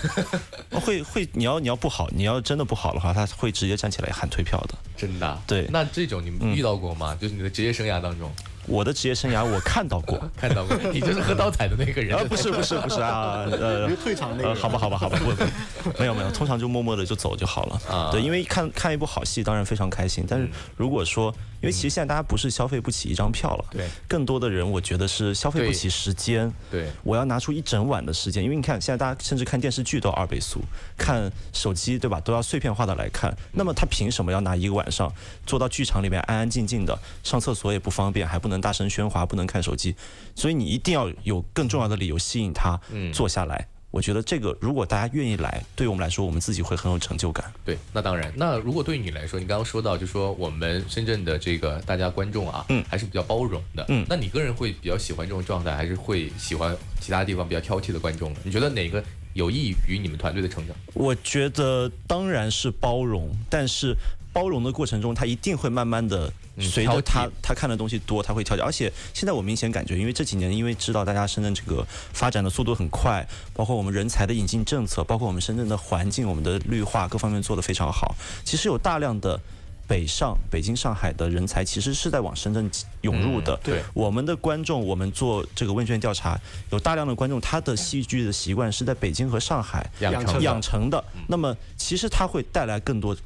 会会，你要你要不好，你要真的不好的话，他会直接站起来喊退票的。
真的啊？
对
那这种你们遇到过吗？就是你的职业生涯当中
我的职业生涯我看到过，
看到过，你就是喝倒彩的那个人
啊，不是不是不是啊，呃，
退场那个
呃，好吧，好吧，好吧，不，不没有没有，通常就默默的就走就好了。
啊
对，因为看看一部好戏，当然非常开心。但是如果说，因为其实现在大家不是消费不起一张票了，
对
更多的人我觉得是消费不起时间。
对
我要拿出一整晚的时间，因为你看现在大家甚至看电视剧都要二倍速，看手机对吧，都要碎片化的来看。那么他凭什么要拿一个晚上坐到剧场里面安安静静的，上厕所也不方便，还不能大声喧哗，不能看手机，所以你一定要有更重要的理由吸引他
嗯
坐下来。我觉得这个如果大家愿意来，对我们来说，我们自己会很有成就感。
对，那当然。那如果对你来说，你刚刚说到，就说我们深圳的这个大家观众啊，
嗯
还是比较包容的。
嗯
那你个人会比较喜欢这种状态，还是会喜欢其他地方比较挑剔的观众呢？你觉得哪个有益于你们团队的成长？
我觉得当然是包容，但是包容的过程中，他一定会慢慢的随着他他看的东西多，他会调节。而且现在我明显感觉，因为这几年因为知道大家深圳这个发展的速度很快，包括我们人才的引进政策，包括我们深圳的环境、我们的绿化各方面做得非常好。其实有大量的北上、北京、上海的人才，其实是在往深圳涌入的。
嗯对
我们的观众，我们做这个问卷调查，有大量的观众，他的戏剧的习惯是在北京和上海
养成的
养成的。那么其实它会带来更多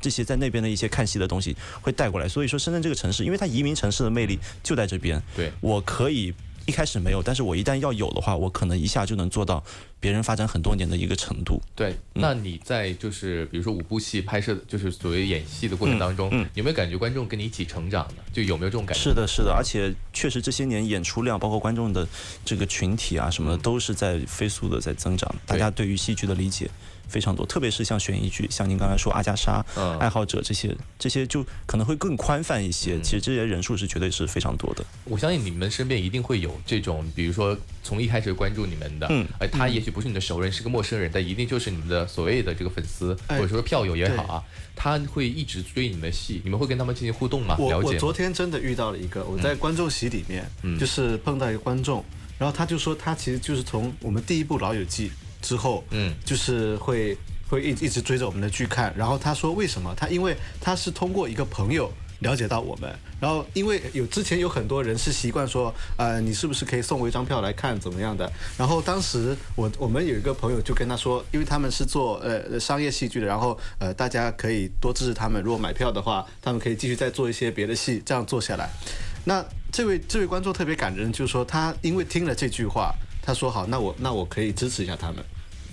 这些在那边的一些看戏的东西会带过来。所以说，深圳这个城市，因为它移民城市的魅力就在这边。
对
我可以一开始没有，但是我一旦要有的话，我可能一下就能做到别人发展很多年的一个程度。
对，
嗯
那你在就是比如说五部戏拍摄，就是所谓演戏的过程当中，
嗯嗯
有没有感觉观众跟你一起成长呢？就有没有这种感觉？
是的，是的，而且确实这些年演出量，包括观众的这个群体啊什么的，都是在飞速的在增长。大家对于戏剧的理解非常多，特别是像悬疑剧，像您刚才说阿加莎、
嗯
爱好者这些，这些就可能会更宽泛一些。其实这些人数是绝对是非常多的。
我相信你们身边一定会有这种，比如说从一开始关注你们的，
嗯
哎，他也许不是你的熟人，是个陌生人，但一定就是你们的所谓的这个粉丝，
哎
或者说票友也好啊，他会一直追你们的戏，你们会跟他们进行互动吗？
我我？昨天真的遇到了一个，我在观众席里面，
嗯
就是碰到一个观众，然后他就说他其实就是从我们第一部《老友记》之后，
嗯
就是会会一一直追着我们的剧看，然后他说为什么？他因为他是通过一个朋友。了解到我们，然后因为有之前有很多人是习惯说，呃，你是不是可以送我一张票来看怎么样的？然后当时我我们有一个朋友就跟他说，因为他们是做呃商业戏剧的，然后呃大家可以多支持他们，如果买票的话，他们可以继续再做一些别的戏，这样做下来。那这位这位观众特别感人，就是说他因为听了这句话，他说好，那我那我可以支持一下他们。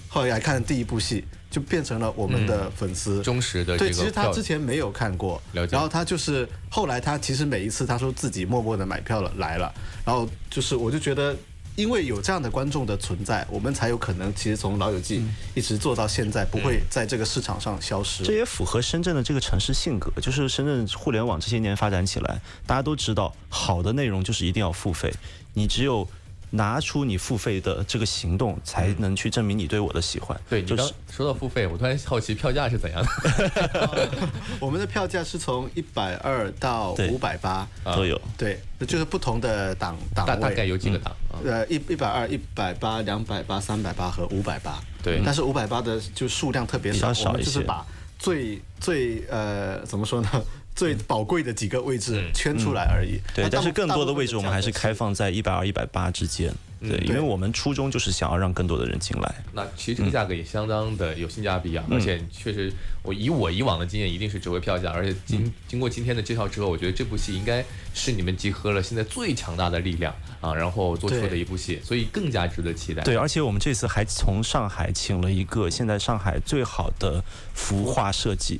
后来看第一部戏，就变成了我们的粉丝。
忠实的
对，其实他之前没有看过，
了解
然后他就是后来他其实每一次他说自己默默的买票了来了，然后就是我就觉得。因为有这样的观众的存在，我们才有可能其实从《老友记》一直做到现在，不会在这个市场上消失。
这也符合深圳的这个城市性格，就是深圳互联网这些年发展起来，大家都知道，好的内容就是一定要付费，你只有拿出你付费的这个行动，才能去证明你对我的喜欢。
对你刚
就是
说到付费，我突然好奇票价是怎样的？
我们的票价是从一百二到五百八，
都有。
对，就是不同的档档位。
大大概有几个档啊？
呃，一一百二、一百八、两百八、三百八和五百八。
对
但是五百八的就数量特别少，我们
较少一些
就是把最最呃怎么说呢，最宝贵的几个位置圈出来而已。
对，但是更多的位置我们还是开放在一百二、一百八之间。对，因为我们初衷就是想要让更多的人进来。
那其实这个价格也相当的有性价比啊，而且确实，我以我以往的经验，一定是值回票价。而且经经过今天的介绍之后，我觉得这部戏应该是你们集合了现在最强大的力量啊，然后做出的一部戏，所以更加值得期待。
对，而且我们这次还从上海请了一个现在上海最好的服化设计，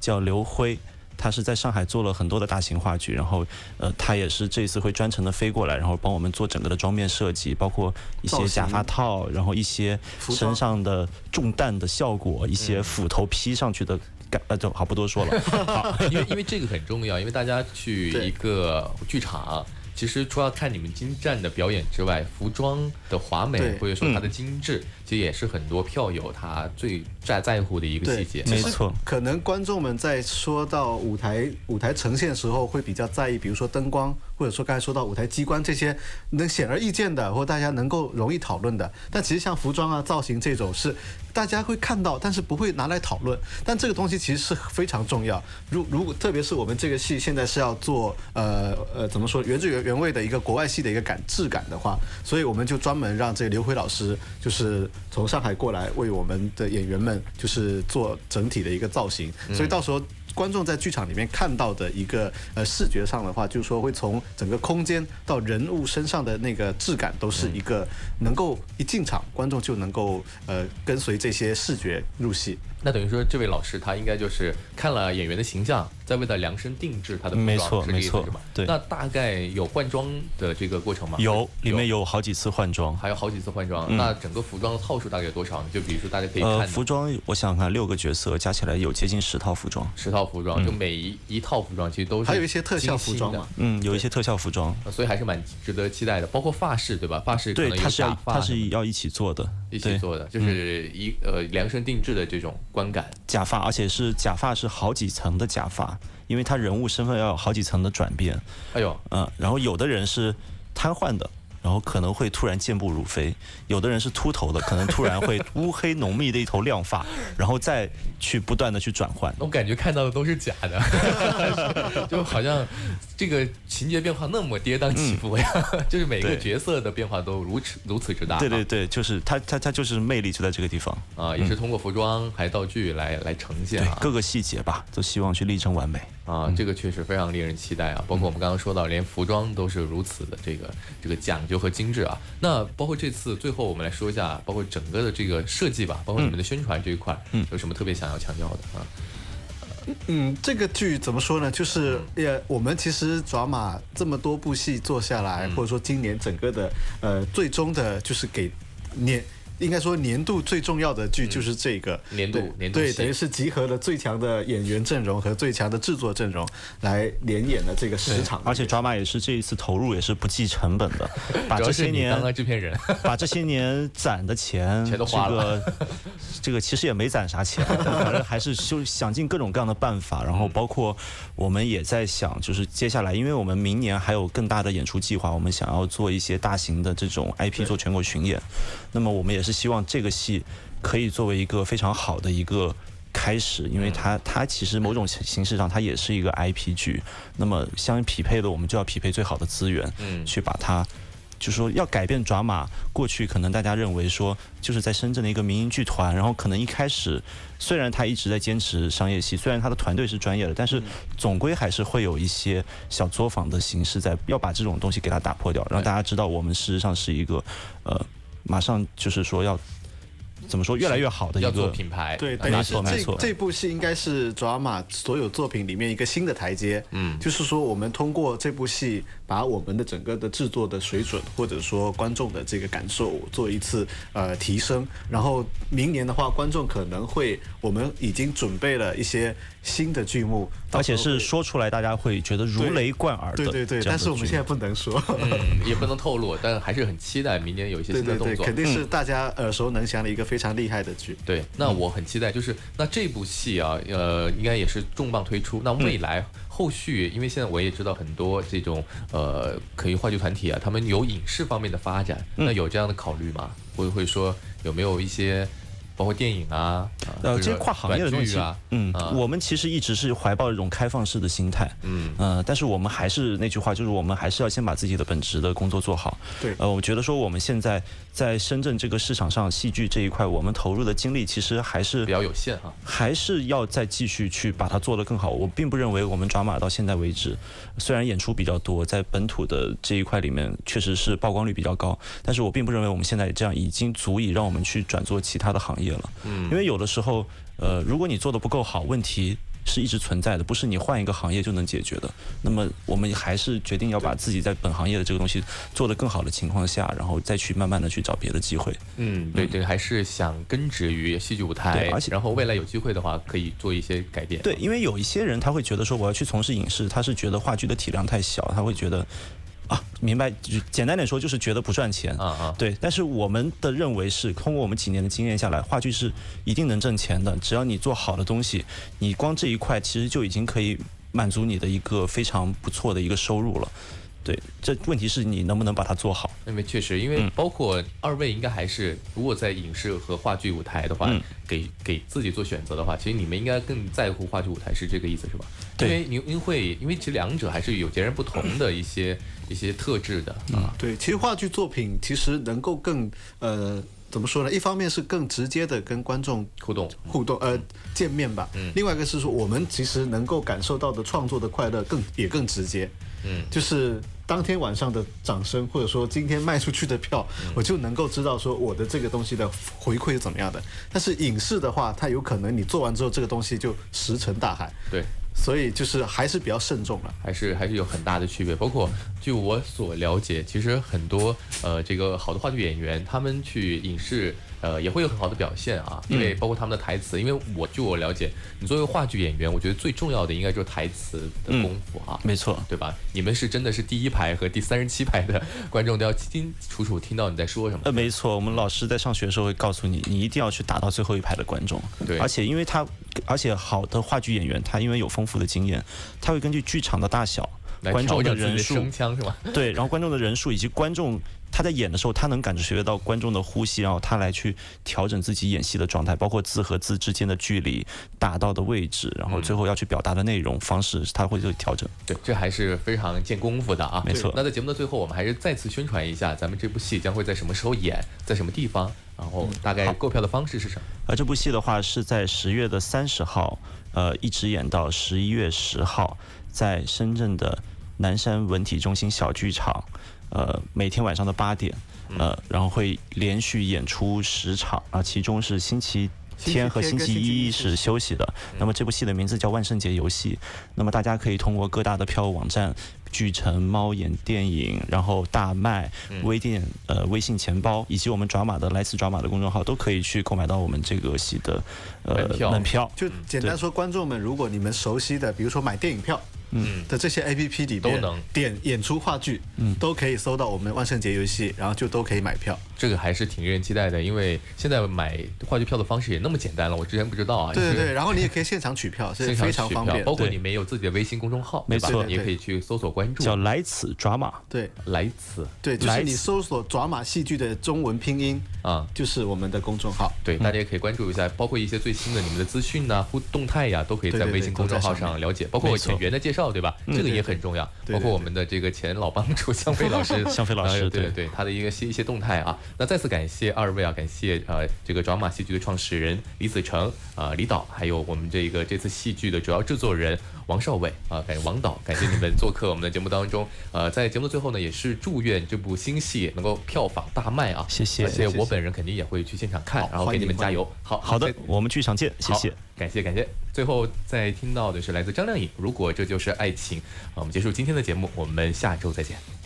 叫刘辉。他是在上海做了很多的大型话剧，然后呃，他也是这次会专程的飞过来，然后帮我们做整个的妆面设计，包括一些假发套，然后一些身上的中弹的效果，一些斧头劈上去的感，呃，就好不多说了。好，
因为因为这个很重要，因为大家去一个剧场，其实除了看你们精湛的表演之外，服装的华美或者说它的精致，其实也是很多票友他最在在乎的一个细节。
没错。
可能观众们在说到舞台舞台呈现时候，会比较在意，比如说灯光，或者说刚才说到舞台机关这些能显而易见的，或大家能够容易讨论的。但其实像服装啊、造型这种是大家会看到，但是不会拿来讨论。但这个东西其实是非常重要。如如果特别是我们这个戏现在是要做呃呃怎么说原汁原原味的一个国外戏的一个感质感的话，所以我们就专门让这个刘辉老师就是从上海过来为我们的演员们就是做整体的一个造型，所以到时候。观众在剧场里面看到的一个呃视觉上的话，就是说会从整个空间到人物身上的那个质感，都是一个能够一进场，观众就能够呃跟随这些视觉入戏。
那等于说，这位老师他应该就是看了演员的形象，在为他量身定制他的服装，
没错没错
是吧？
对
那大概有换装的这个过程吗？
有里面有好几次换装。
还有好几次换装，
嗯
那整个服装的套数大概有多少呢？就比如说大家可以看
呃，服装我想想看，六个角色加起来有接近十套服装。
十套服装，就每一一套服装其实都是
还有一些特效服装嘛，
嗯，有一些特效服装。
呃所以还是蛮值得期待的。包括发饰对吧？发饰可
对，
能有
它是要
假发
它是要一起做的，
一起做的，就是一呃量身定制的这种观感。
假发，而且是假发是好几层的假发，因为他人物身份要有好几层的转变。
哎呦，
嗯，然后有的人是瘫痪的，然后可能会突然健步如飞；有的人是秃头的，可能突然会乌黑浓密的一头亮发，然后再去不断的去转换。
我感觉看到的都是假的，就好像这个情节变化那么跌宕起伏呀，就是每个角色的变化都如此如此之大。
对对对，就是他他他就是魅力就在这个地方，
啊，也是通过服装还有道具来来呈现啊。
对各个细节吧，都希望去力争完美。
啊，这个确实非常令人期待啊！包括我们刚刚说到，连服装都是如此的这个这个讲究和精致啊。那包括这次最后我们来说一下，包括整个的这个设计吧，包括你们的宣传这一块，嗯，有什么特别想要强调的啊？
嗯，这个剧怎么说呢？就是也我们其实抓马这么多部戏做下来，或者说今年整个的呃最终的，就是给年。应该说年度最重要的剧就是这个。
年度
对对，
年度对
等于是集合了最强的演员阵容和最强的制作阵容来连演的这个十场，
而且抓马也是这一次投入也是不计成本的，把这些年
当了制片人，
把这些年攒的钱，
钱都花了。
这个 这个其实也没攒啥钱，反正还是就想尽各种各样的办法，然后包括我们也在想，就是接下来，因为我们明年还有更大的演出计划，我们想要做一些大型的这种 IP 做全国巡演，那么我们也是希望这个戏可以作为一个非常好的一个。开始，因为它它其实某种形形式上它也是一个 IP 剧，那么相匹配的我们就要匹配最好的资源，
嗯
去把它就是说要改变爪马过去可能大家认为说就是在深圳的一个民营剧团，然后可能一开始虽然他一直在坚持商业戏，虽然他的团队是专业的，但是总归还是会有一些小作坊的形式在，要把这种东西给它打破掉，让大家知道我们事实上是一个呃马上就是说要怎么说越来越好的一个
品牌，
对，
没错没错。
这这部戏应该是 drama 所有作品里面一个新的台阶。嗯，就是说我们通过这部戏，把我们的整个的制作的水准，或者说观众的这个感受做一次呃提升。然后明年的话，观众可能会，我们已经准备了一些新的剧目，
而且是说出来大家会觉得如雷贯耳的
对对对，但是我们现在不能说。
嗯，也不能透露，但还是很期待明年有一些新的动作。
肯定是大家耳熟能详的一个非常厉害的剧。
对，那我很期待，就是那这部戏啊，呃，应该也是重磅推出。那未来后续，因为现在我也知道很多这种呃，可以话剧团体啊，他们有影视方面的发展，那有这样的考虑吗？会不会说有没有一些包括电影啊，啊
呃，这些跨行业的东西
啊，
嗯，
啊
我们其实一直是怀抱一种开放式的心态，
嗯
呃，但是我们还是那句话，就是我们还是要先把自己的本职的工作做好。
对
呃，我觉得说我们现在在深圳这个市场上，戏剧这一块，我们投入的精力其实还是
比较有限哈。
还是要再继续去把它做得更好。我并不认为我们抓马到现在为止，虽然演出比较多，在本土的这一块里面确实是曝光率比较高，但是我并不认为我们现在这样已经足以让我们去转做其他的行业了。嗯，因为有的时候，呃，如果你做的不够好，问题。是一直存在的，不是你换一个行业就能解决的。那么我们还是决定要把自己在本行业的这个东西做得更好的情况下，然后再去慢慢的去找别的机会。
嗯，对，对还是想根植于戏剧舞台，
对而且
然后未来有机会的话，可以做一些改变。
对，因为有一些人他会觉得说我要去从事影视，他是觉得话剧的体量太小，他会觉得啊，明白，就简单点说就是觉得不赚钱。
啊啊，
对，但是我们的认为是，通过我们几年的经验下来，话剧是一定能挣钱的。只要你做好的东西，你光这一块其实就已经可以满足你的一个非常不错的一个收入了。对，这问题是你能不能把它做好。
因为确实，因为包括二位应该还是，如果在影视和话剧舞台的话，
嗯
给给自己做选择的话，其实你们应该更在乎话剧舞台，是这个意思是吧？
对
因为您您会因为其实两者还是有截然不同的一些一些特质的啊。
对，其实话剧作品其实能够更呃怎么说呢？一方面是更直接的跟观众
互动
互动呃见面吧，另外一个是说我们其实能够感受到的创作的快乐更也更直接，
嗯，
就是当天晚上的掌声，或者说今天卖出去的票，我就能够知道说我的这个东西的回馈是怎么样的。但是影视的话，它有可能你做完之后，这个东西就石沉大海。
对，
所以就是还是比较慎重了。
还是还是有很大的区别。包括据我所了解，其实很多呃这个好的话剧演员，他们去影视呃也会有很好的表现啊，因为包括他们的台词。因为我据我了解，你作为话剧演员，我觉得最重要的应该就是台词的功夫啊，
没错，
对吧？你们是真的是第一排和第三十七排的 观众都要清清楚楚听到你在说什么。
呃，没错，我们老师在上学的时候会告诉你，你一定要去打到最后一排的观众。
对
而且因为他，而且好的话剧演员，他因为有丰富的经验，他会根据剧场的大小、
来
观众
调整
人数？对，然后观众的人数以及观众他在演的时候，他能感觉到观众的呼吸，然后他来去调整自己演戏的状态，包括字和字之间的距离、打到的位置，然后最后要去表达的内容方式，他会做调整。
对，这还是非常见功夫的啊。
没错
那在节目的最后，我们还是再次宣传一下咱们这部戏将会在什么时候演，在什么地方，然后大概购票的方式是什么？
而这部戏的话是在十月的三十号，呃，一直演到十一月十号，在深圳的南山文体中心小剧场，呃，每天晚上的八点，呃，然后会连续演出十场啊，其中是星期。天和星期一是休息的。那么这部戏的名字叫《万圣节游戏》。那么大家可以通过各大的票务网站、剧城、猫眼电影，然后大麦、微店、呃微信钱包，以及我们爪马的来自爪马的公众号，都可以去购买到我们这个戏的呃
门票
门票。
就简单说，观众们，如果你们熟悉的，比如说买电影票。
嗯
的这些 A P P 里边
都能
点演出话剧，嗯，都可以搜到我们万圣节游戏，然后就都可以买票。
这个还是挺令人期待的，因为现在买话剧票的方式也那么简单了，我之前不知道啊。
对对对，然后你也可以现场取票，是
现场
非常
取票
方便。
包括你们也有自己的微信公众号，
没错
你也可以去搜索关注。
叫来此抓马，
对
来此
对，就
来
是你搜索“抓马戏剧”的中文拼音，
啊，
就是我们的公众号。
对，大家也可以关注一下，包括一些最新的你们的资讯呐、互动态呀，都可以在微信公众号
上
了解，包括演员的介绍，对吧？这个也很重要。
对对
包括我们的这个前老帮主 向飞老师，
向飞老师对
呃对对，他的一个些一些动态啊。那再次感谢二位啊，感谢呃这个抓马戏剧的创始人李子成啊、李导，还有我们这个这次戏剧的主要制作人王少伟啊，感谢王导，感谢你们做客我们的节目当中。呃，在节目的最后呢，也是祝愿这部新戏能够票房大卖啊！
谢谢
而且
谢谢
我本人肯定也会去现场看，然后给你们加油。好，
好的，我们剧场见，谢谢。
感谢感谢。最后再听到的是来自张靓颖，《如果这就是爱情》。啊我们结束今天的节目，我们下周再见。